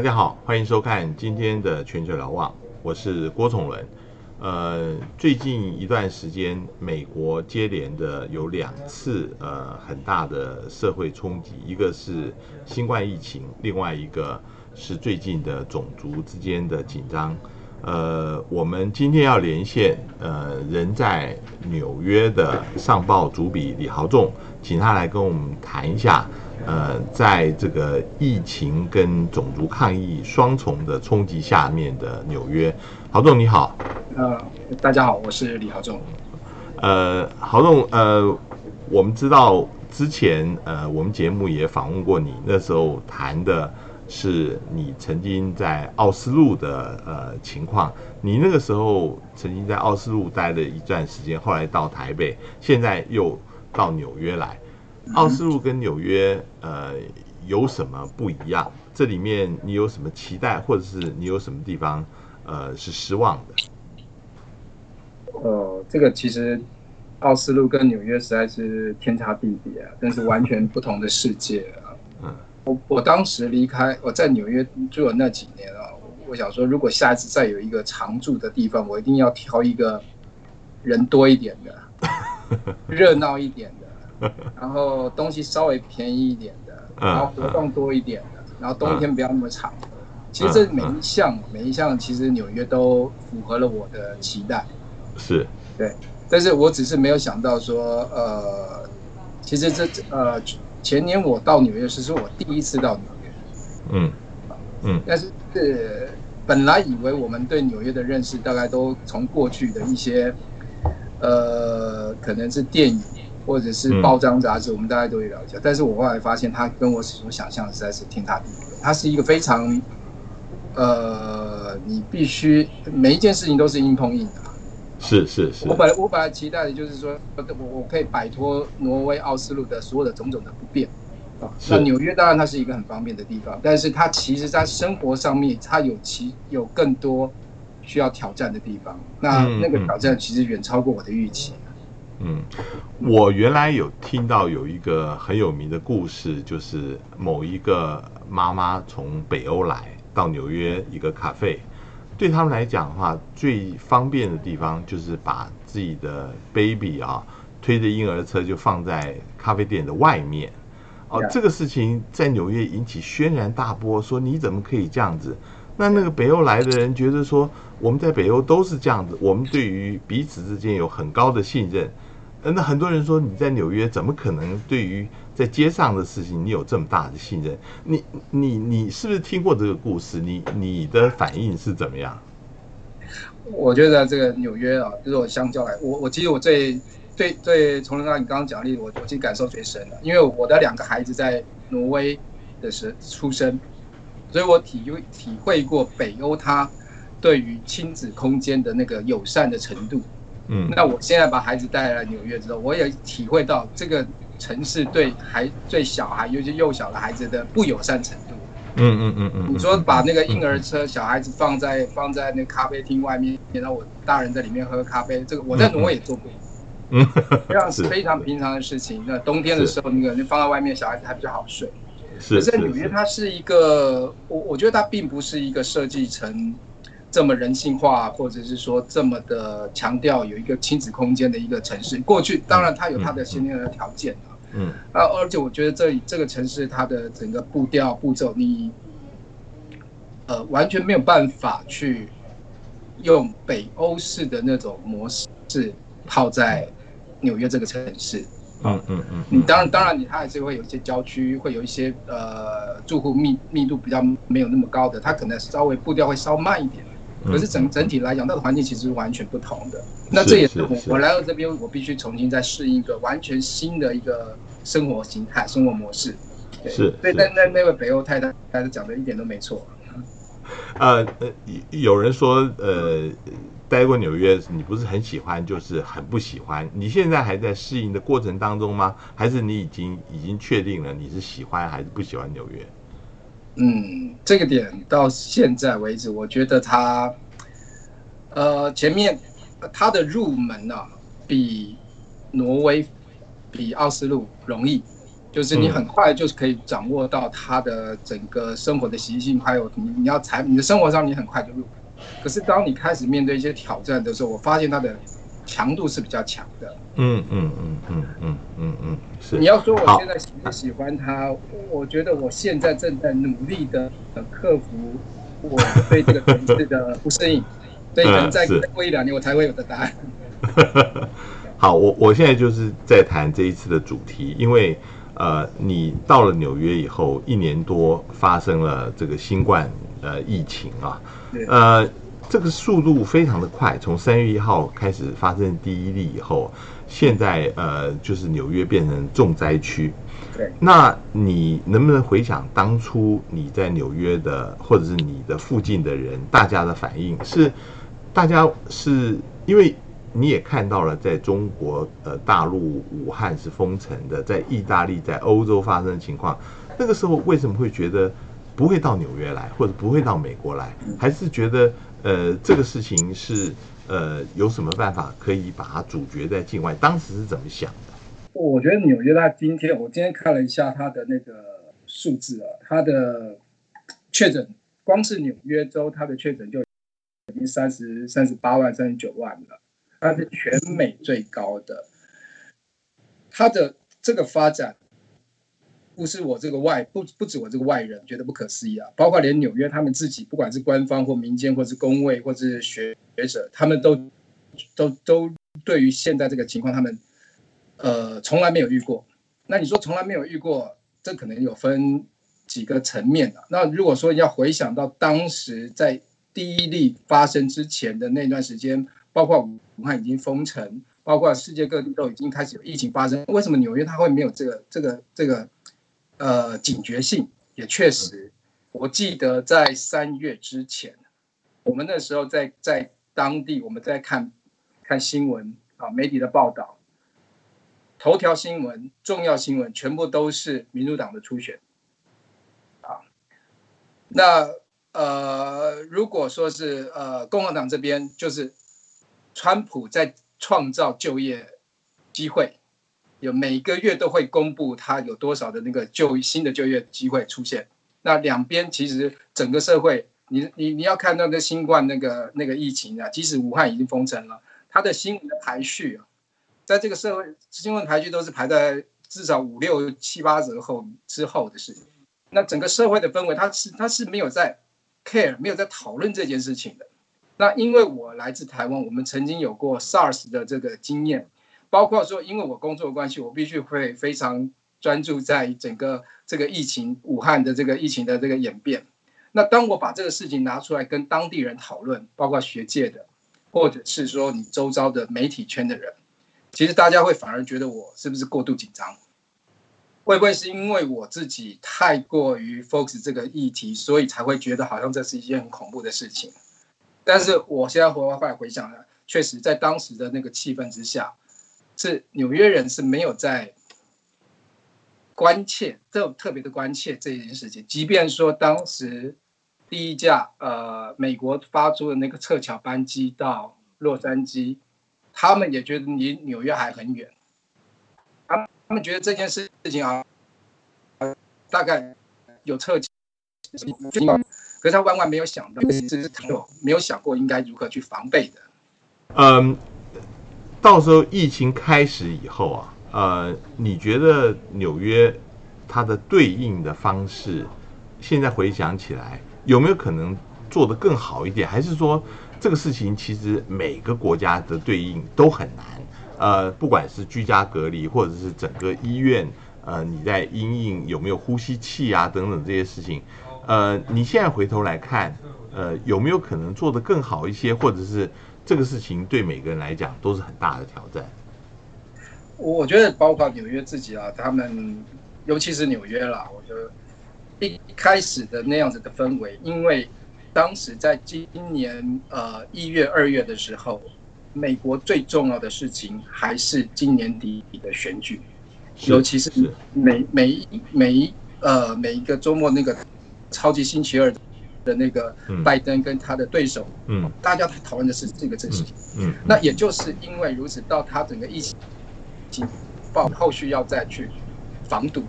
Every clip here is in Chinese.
大家好，欢迎收看今天的全球瞭望，我是郭崇伦。呃，最近一段时间，美国接连的有两次呃很大的社会冲击，一个是新冠疫情，另外一个是最近的种族之间的紧张。呃，我们今天要连线呃人在纽约的上报主笔李豪仲，请他来跟我们谈一下。呃，在这个疫情跟种族抗议双重的冲击下面的纽约，郝总你好。呃，大家好，我是李豪总。呃，郝总，呃，我们知道之前呃，我们节目也访问过你，那时候谈的是你曾经在奥斯陆的呃情况。你那个时候曾经在奥斯陆待了一段时间，后来到台北，现在又到纽约来。奥斯陆跟纽约，呃，有什么不一样？这里面你有什么期待，或者是你有什么地方，呃，是失望的？呃，这个其实奥斯陆跟纽约实在是天差地别啊，但是完全不同的世界啊。嗯，我我当时离开我在纽约住了那几年啊，我想说，如果下一次再有一个常住的地方，我一定要挑一个人多一点的，热闹一点。然后东西稍微便宜一点的，然后活动多一点的，然后冬天不要那么长。其实这每一项每一项，其实纽约都符合了我的期待。是，对。但是我只是没有想到说，呃，其实这呃前年我到纽约是是我第一次到纽约。嗯嗯。但是是本来以为我们对纽约的认识大概都从过去的一些，呃，可能是电影。或者是报章杂志，我们大家都会了解。但是我后来发现，它跟我所想象的实在是天差地别。它是一个非常，呃，你必须每一件事情都是硬碰硬的。是是是。我本来我本来期待的就是说，我我可以摆脱挪威奥斯陆的所有的种种的不便啊。那纽约当然它是一个很方便的地方，但是它其实在生活上面，它有其有更多需要挑战的地方。那那个挑战其实远超过我的预期。嗯，我原来有听到有一个很有名的故事，就是某一个妈妈从北欧来到纽约一个咖啡，对他们来讲的话，最方便的地方就是把自己的 baby 啊推着婴儿车就放在咖啡店的外面。哦，这个事情在纽约引起轩然大波，说你怎么可以这样子？那那个北欧来的人觉得说，我们在北欧都是这样子，我们对于彼此之间有很高的信任。那很多人说你在纽约怎么可能对于在街上的事情你有这么大的信任？你你你是不是听过这个故事？你你的反应是怎么样？我觉得这个纽约啊，就是我相较来，我我其实我最最最从刚你刚刚讲的例子，我我其实感受最深的，因为我的两个孩子在挪威的时出生，所以我体体会过北欧它对于亲子空间的那个友善的程度。嗯，那我现在把孩子带来纽约之后，我也体会到这个城市对孩最小孩，尤其幼小的孩子的不友善程度。嗯嗯嗯嗯。你说把那个婴儿车小孩子放在放在那咖啡厅外面，然后我大人在里面喝咖啡，这个我在挪威也做过。嗯，这样是非常平常的事情。那冬天的时候，那个你放在外面，小孩子还比较好睡。是。可是纽约它是一个，我我觉得它并不是一个设计成。这么人性化，或者是说这么的强调有一个亲子空间的一个城市，过去当然它有它的先天的条件啊，嗯，啊，而且我觉得这里这个城市它的整个步调步骤，你呃完全没有办法去用北欧式的那种模式套在纽约这个城市，嗯嗯嗯，你当然当然你它还是会有一些郊区，会有一些呃住户密密度比较没有那么高的，它可能稍微步调会稍慢一点。可是整整体来讲，那个环境其实是完全不同的。那这也是我我来到这边，我必须重新再适应一个完全新的一个生活形态、生活模式。是，对，但那那位北欧太太，她讲的一点都没错。呃呃，有人说，呃，待过纽约，你不是很喜欢，就是很不喜欢。你现在还在适应的过程当中吗？还是你已经已经确定了你是喜欢还是不喜欢纽约？嗯，这个点到现在为止，我觉得他，呃，前面他的入门呢，比挪威、比奥斯陆容易，就是你很快就是可以掌握到他的整个生活的习性，还有你你要采你的生活上你很快就入。可是当你开始面对一些挑战的时候，我发现它的强度是比较强的。嗯嗯嗯嗯嗯嗯嗯，是。你要说我现在喜不喜欢他，我觉得我现在正在努力的克服我对这个城市的不适应，所以可能再过一两年我才会有的答案。好，我我现在就是在谈这一次的主题，因为呃，你到了纽约以后一年多，发生了这个新冠呃疫情啊，呃。这个速度非常的快，从三月一号开始发生第一例以后，现在呃就是纽约变成重灾区。对，那你能不能回想当初你在纽约的，或者是你的附近的人，大家的反应是？大家是因为你也看到了，在中国呃大陆武汉是封城的，在意大利在欧洲发生的情况，那个时候为什么会觉得不会到纽约来，或者不会到美国来，还是觉得？呃，这个事情是呃，有什么办法可以把它阻绝在境外？当时是怎么想的？我觉得纽约它今天，我今天看了一下它的那个数字啊，它的确诊，光是纽约州它的确诊就已经三十三十八万、三十九万了，它是全美最高的。它的这个发展。不是我这个外不不止我这个外人觉得不可思议啊，包括连纽约他们自己，不管是官方或民间，或是工位，或是学学者，他们都都都对于现在这个情况，他们呃从来没有遇过。那你说从来没有遇过，这可能有分几个层面的。那如果说要回想到当时在第一例发生之前的那段时间，包括武汉已经封城，包括世界各地都已经开始有疫情发生，为什么纽约它会没有这个这个这个？呃，警觉性也确实，我记得在三月之前，我们那时候在在当地，我们在看看新闻啊，媒体的报道，头条新闻、重要新闻全部都是民主党的初选，啊，那呃，如果说是呃共和党这边，就是川普在创造就业机会。有每个月都会公布他有多少的那个就新的就业机会出现。那两边其实整个社会，你你你要看那个新冠那个那个疫情啊，即使武汉已经封城了，它的新闻的排序啊，在这个社会新闻排序都是排在至少五六七八折后之后的事情。那整个社会的氛围，它是它是没有在 care，没有在讨论这件事情的。那因为我来自台湾，我们曾经有过 SARS 的这个经验。包括说，因为我工作关系，我必须会非常专注在整个这个疫情，武汉的这个疫情的这个演变。那当我把这个事情拿出来跟当地人讨论，包括学界的，或者是说你周遭的媒体圈的人，其实大家会反而觉得我是不是过度紧张？会不会是因为我自己太过于 focus 这个议题，所以才会觉得好像这是一件很恐怖的事情？但是我现在回过来回想了，确实在当时的那个气氛之下。是纽约人是没有在关切，特特别的关切这件事情。即便说当时第一架呃美国发出的那个撤侨班机到洛杉矶，他们也觉得离纽约还很远。他他们觉得这件事情啊，大概有撤侨，可是他万万没有想到，其实他有没有想过应该如何去防备的。嗯。到时候疫情开始以后啊，呃，你觉得纽约它的对应的方式，现在回想起来有没有可能做得更好一点？还是说这个事情其实每个国家的对应都很难？呃，不管是居家隔离，或者是整个医院，呃，你在阴影有没有呼吸器啊等等这些事情，呃，你现在回头来看，呃，有没有可能做得更好一些，或者是？这个事情对每个人来讲都是很大的挑战。我觉得，包括纽约自己啊，他们尤其是纽约啦，我觉得一开始的那样子的氛围，因为当时在今年呃一月、二月的时候，美国最重要的事情还是今年底的选举，尤其是每每一每一呃每一个周末那个超级星期二。的那个拜登跟他的对手，嗯，大家讨论的是这个事情，嗯，那也就是因为如此，到他整个疫情情报后续要再去防堵，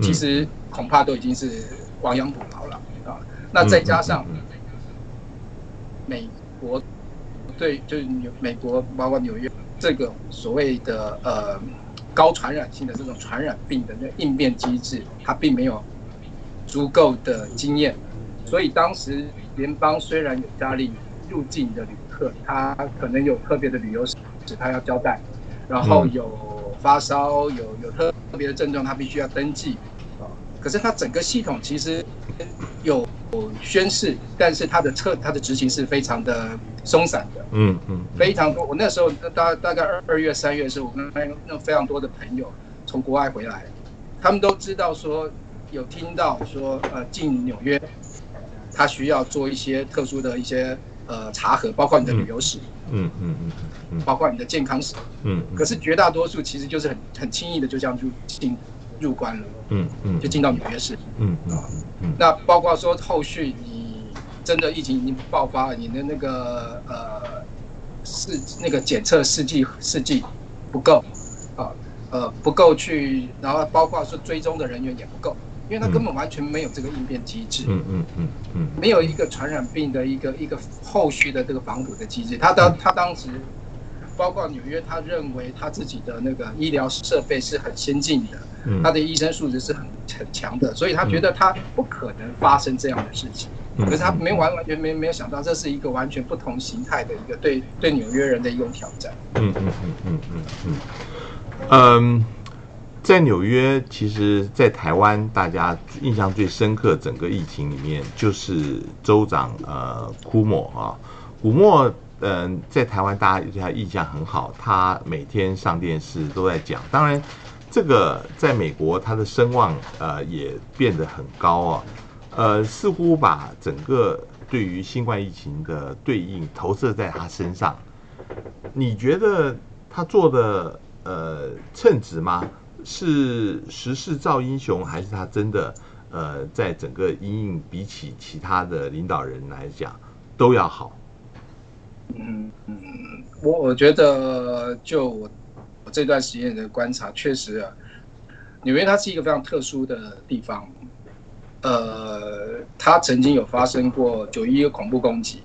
其实恐怕都已经是亡羊补牢了啊。那再加上美国对，就是纽美国包括纽约这个所谓的呃高传染性的这种传染病的那应变机制，它并没有足够的经验，所以当时联邦虽然有压力入境的旅客，他可能有特别的旅游史，他要交代，然后有发烧，有有特别的症状，他必须要登记啊。可是他整个系统其实有宣誓，但是他的测他的执行是非常的松散的，嗯嗯，非常多。我那时候大大概二二月三月的时候，我跟那非常多的朋友从国外回来，他们都知道说有听到说呃进纽约，他需要做一些特殊的一些呃查核，包括你的旅游史，嗯嗯嗯嗯，包括你的健康史，嗯，可是绝大多数其实就是很很轻易的就这样入进入关了，嗯嗯，就进到纽约市。嗯啊嗯。那包括说后续你真的疫情已经爆发了，你的那个呃试那个检测试剂试剂不够啊，呃不够去，然后包括说追踪的人员也不够，因为他根本完全没有这个应变机制，嗯嗯嗯嗯。没有一个传染病的一个一个后续的这个防堵的机制。他当他当时包括纽约，他认为他自己的那个医疗设备是很先进的，嗯，他的医生素质是很很强的，所以他觉得他不可能发生这样的事情。嗯。可是他没完完全没没有想到，这是一个完全不同形态的一个对对纽约人的一种挑战。嗯嗯嗯嗯嗯。嗯，嗯，在纽约，其实，在台湾，大家印象最深刻，整个疫情里面，就是州长呃库莫啊，古莫，嗯、在台湾大家对他印象很好，他每天上电视都在讲，当然，这个在美国他的声望呃也变得很高啊，呃，似乎把整个对于新冠疫情的对应投射在他身上。你觉得他做的呃称职吗？是时势造英雄，还是他真的呃在整个阴影比起其他的领导人来讲都要好？嗯嗯，我我觉得就我这段时间的观察，确实啊，纽约它是一个非常特殊的地方。呃，它曾经有发生过九一一恐怖攻击。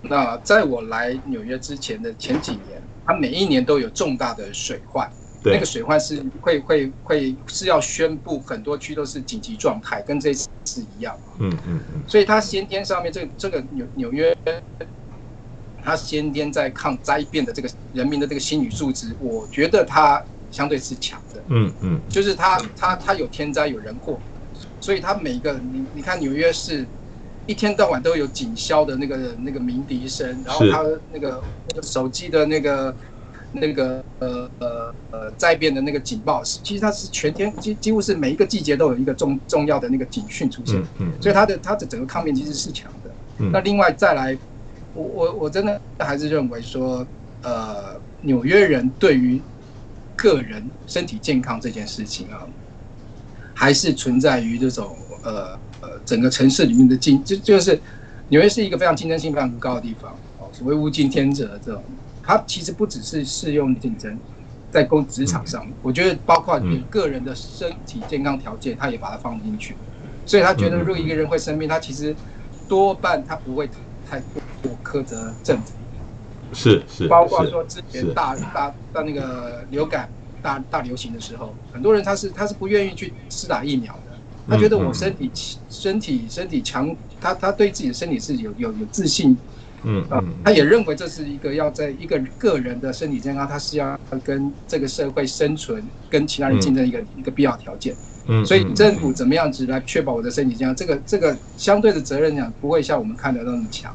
那在我来纽约之前的前几年，它每一年都有重大的水患。对，那个水患是会会会是要宣布很多区都是紧急状态，跟这次是一样。嗯嗯嗯所以它先天上面这这个纽纽约，它先天在抗灾变的这个人民的这个心理素质，我觉得它相对是强的。嗯嗯就是它它它有天灾有人祸，所以它每一个你你看纽约市。一天到晚都有警消的那个那个鸣笛声，然后是它那个那个手机的那个那个呃呃呃灾变的那个警报，其实它是全天几几乎是每一个季节都有一个重重要的那个警讯出现。嗯，嗯，所以它的它的整个抗辩机制是强的。嗯。那另外再来，我我我真的还是认为说，呃，纽约人对于个人身体健康这件事情啊，还是存在于这种呃呃整个城市里面的竞，就就是纽约是一个非常竞争性非常高的地方哦，所谓物竞天择这种，它其实不只是适用竞争。在工职场上，我觉得包括你个人的身体健康条件，他也把它放进去，所以他觉得如果一个人会生病，他其实多半他不会太过苛责政府，是是，包括是说之前大大大那个流感大大流行的时候，很多人他是他是不愿意去施打疫苗的，他觉得我身体身体身体强，他他对自己的身体是有有有自信啊嗯啊，他也认为这是一个要在一个个人的身体健康，他是要跟这个社会生存、跟其他人竞争一个、一个必要条件。嗯，所以嗯。政府怎么样子来确保我的身体健康，这个这个相对的责任讲不会像我们看的那么强。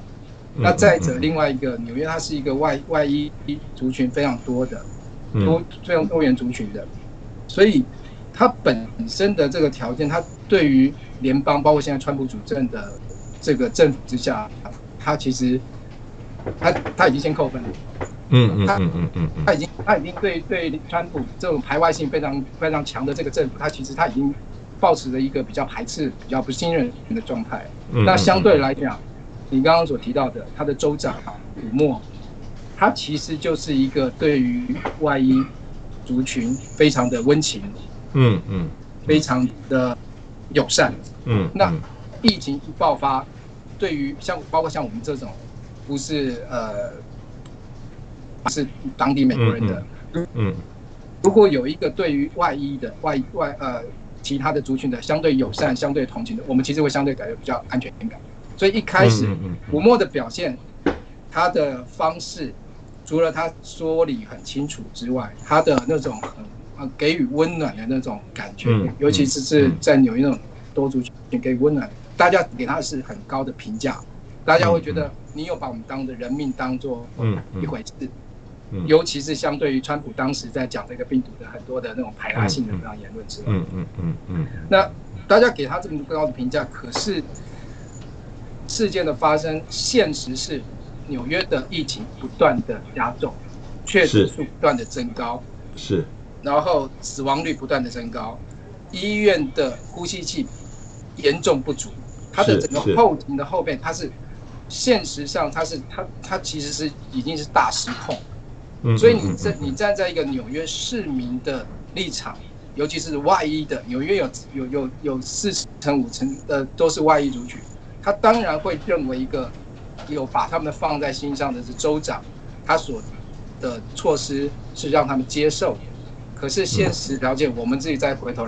嗯那再者，另外一个纽约它是一个外外裔族群非常多的多嗯。非常多元族群的，所以它本身的这个条件，它对于联邦包括现在川普主政的这个政府之下，它其实它它已经先扣分了。嗯嗯嗯嗯嗯嗯他已经他已经对对川普这种排外性非常非常强的这个政府，他其实他已经保持了一个比较排斥、比较不信任的状态。嗯，那相对来讲，你刚刚所提到的他的州长古默，他其实就是一个对于外裔族群非常的温情，嗯嗯非常的友善。嗯，那疫情一爆发，对于像包括像我们这种不是呃是当地美国人的，嗯，如果有一个对于外衣的外外呃其他的族群的相对友善、相对同情的，我们其实会相对感觉比较安全感。所以一开始古默的表现，他的方式除了他说理很清楚之外，他的那种很给予温暖的那种感觉，尤其是是在纽约那种多族群给予温暖，大家给他是很高的评价，大家会觉得你有把我们当的人命当做一回事。尤其是相对于川普当时在讲这个病毒的很多的那种排他性的这样言论之外，嗯嗯嗯嗯，那大家给他这么高的评价，可是事件的发生，现实是纽约的疫情不断的加重，确诊数不断的增高，是，然后死亡率不断的增高，医院的呼吸器严重不足，它的整个后庭的后背，它是现实上它是它它其实是已经是大失控。所以你站你站在一个纽约市民的立场，尤其是外裔的，纽约有有有有四成五成的都是外裔族群，他当然会认为一个有把他们放在心上的是州长，他所的措施是让他们接受。可是现实条件，我们自己再回头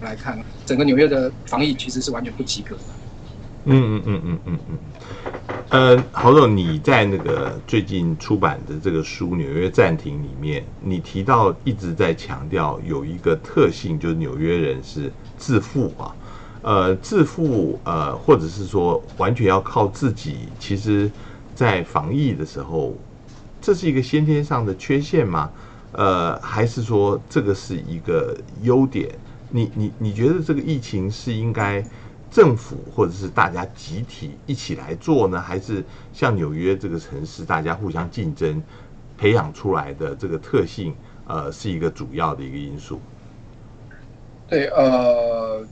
来看，整个纽约的防疫其实是完全不及格的。嗯嗯嗯嗯嗯嗯。呃，侯总，你在那个最近出版的这个书《纽约暂停》里面，你提到一直在强调有一个特性，就是纽约人是自负啊，呃，自负呃，或者是说完全要靠自己。其实，在防疫的时候，这是一个先天上的缺陷吗？呃，还是说这个是一个优点？你你你觉得这个疫情是应该？政府或者是大家集体一起来做呢，还是像纽约这个城市，大家互相竞争培养出来的这个特性，呃，是一个主要的一个因素。对，呃，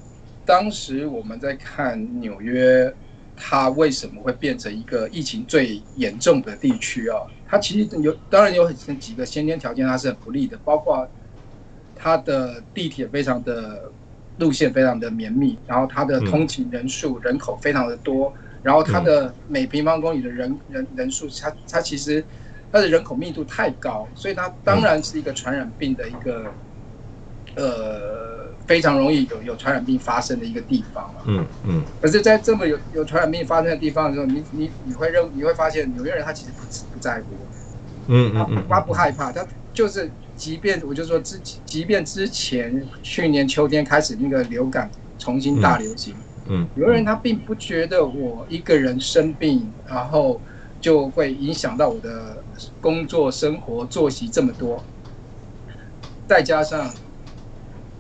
当时我们在看纽约，它为什么会变成一个疫情最严重的地区啊？它其实有，当然有很几个先天条件，它是很不利的，包括它的地铁非常的。路线非常的绵密，然后它的通勤人数人口非常的多，然后它的每平方公里的人人人数，它它其实它的人口密度太高，所以它当然是一个传染病的一个呃非常容易有有传染病发生的一个地方嘛。嗯嗯。可是，在这么有有传染病发生的地方的时候，你你你会认你会发现纽约人他其实不不在乎，嗯嗯嗯，他不害怕，他就是。即便我就说之，即便之前去年秋天开始那个流感重新大流行，嗯，有的人他并不觉得我一个人生病，然后就会影响到我的工作、生活、作息这么多。再加上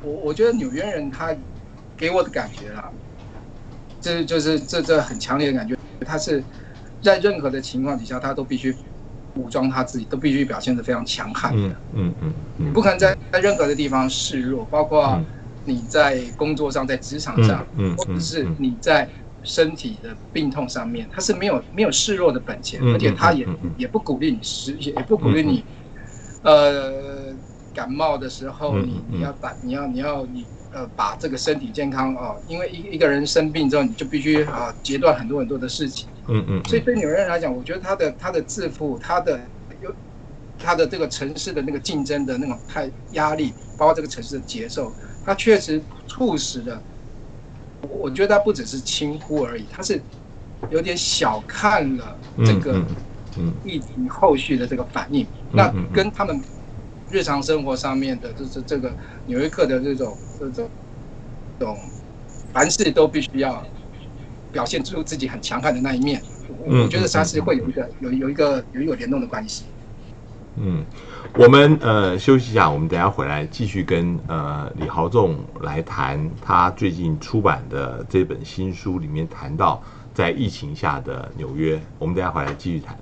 我，我觉得纽约人他给我的感觉啦，这就是这这很强烈的感觉，他是在任何的情况底下，他都必须。武装他自己都必须表现得非常强悍的，嗯嗯，你不可能在在任何的地方示弱，包括你在工作上、在职场上，或者是你在身体的病痛上面，他是没有没有示弱的本钱，而且他也也不鼓励你失，也不鼓励你，呃，感冒的时候你你要把，你要你要你呃把这个身体健康哦，因为一一个人生病之后，你就必须啊截断很多很多的事情。嗯嗯，所以对纽约人来讲，我觉得他的他的自负，他的有他的这个城市的那个竞争的那种太压力，包括这个城市的节奏，他确实促使了。我觉得他不只是轻忽而已，他是有点小看了这个疫情后续的这个反应。那跟他们日常生活上面的，就是这个纽约客的这种这种这种凡事都必须要。表现出自己很强悍的那一面，我觉得它是会有一个有有一个有一个联动的关系。嗯，我们呃休息一下，我们等下回来继续跟呃李豪仲来谈他最近出版的这本新书里面谈到在疫情下的纽约，我们等下回来继续谈。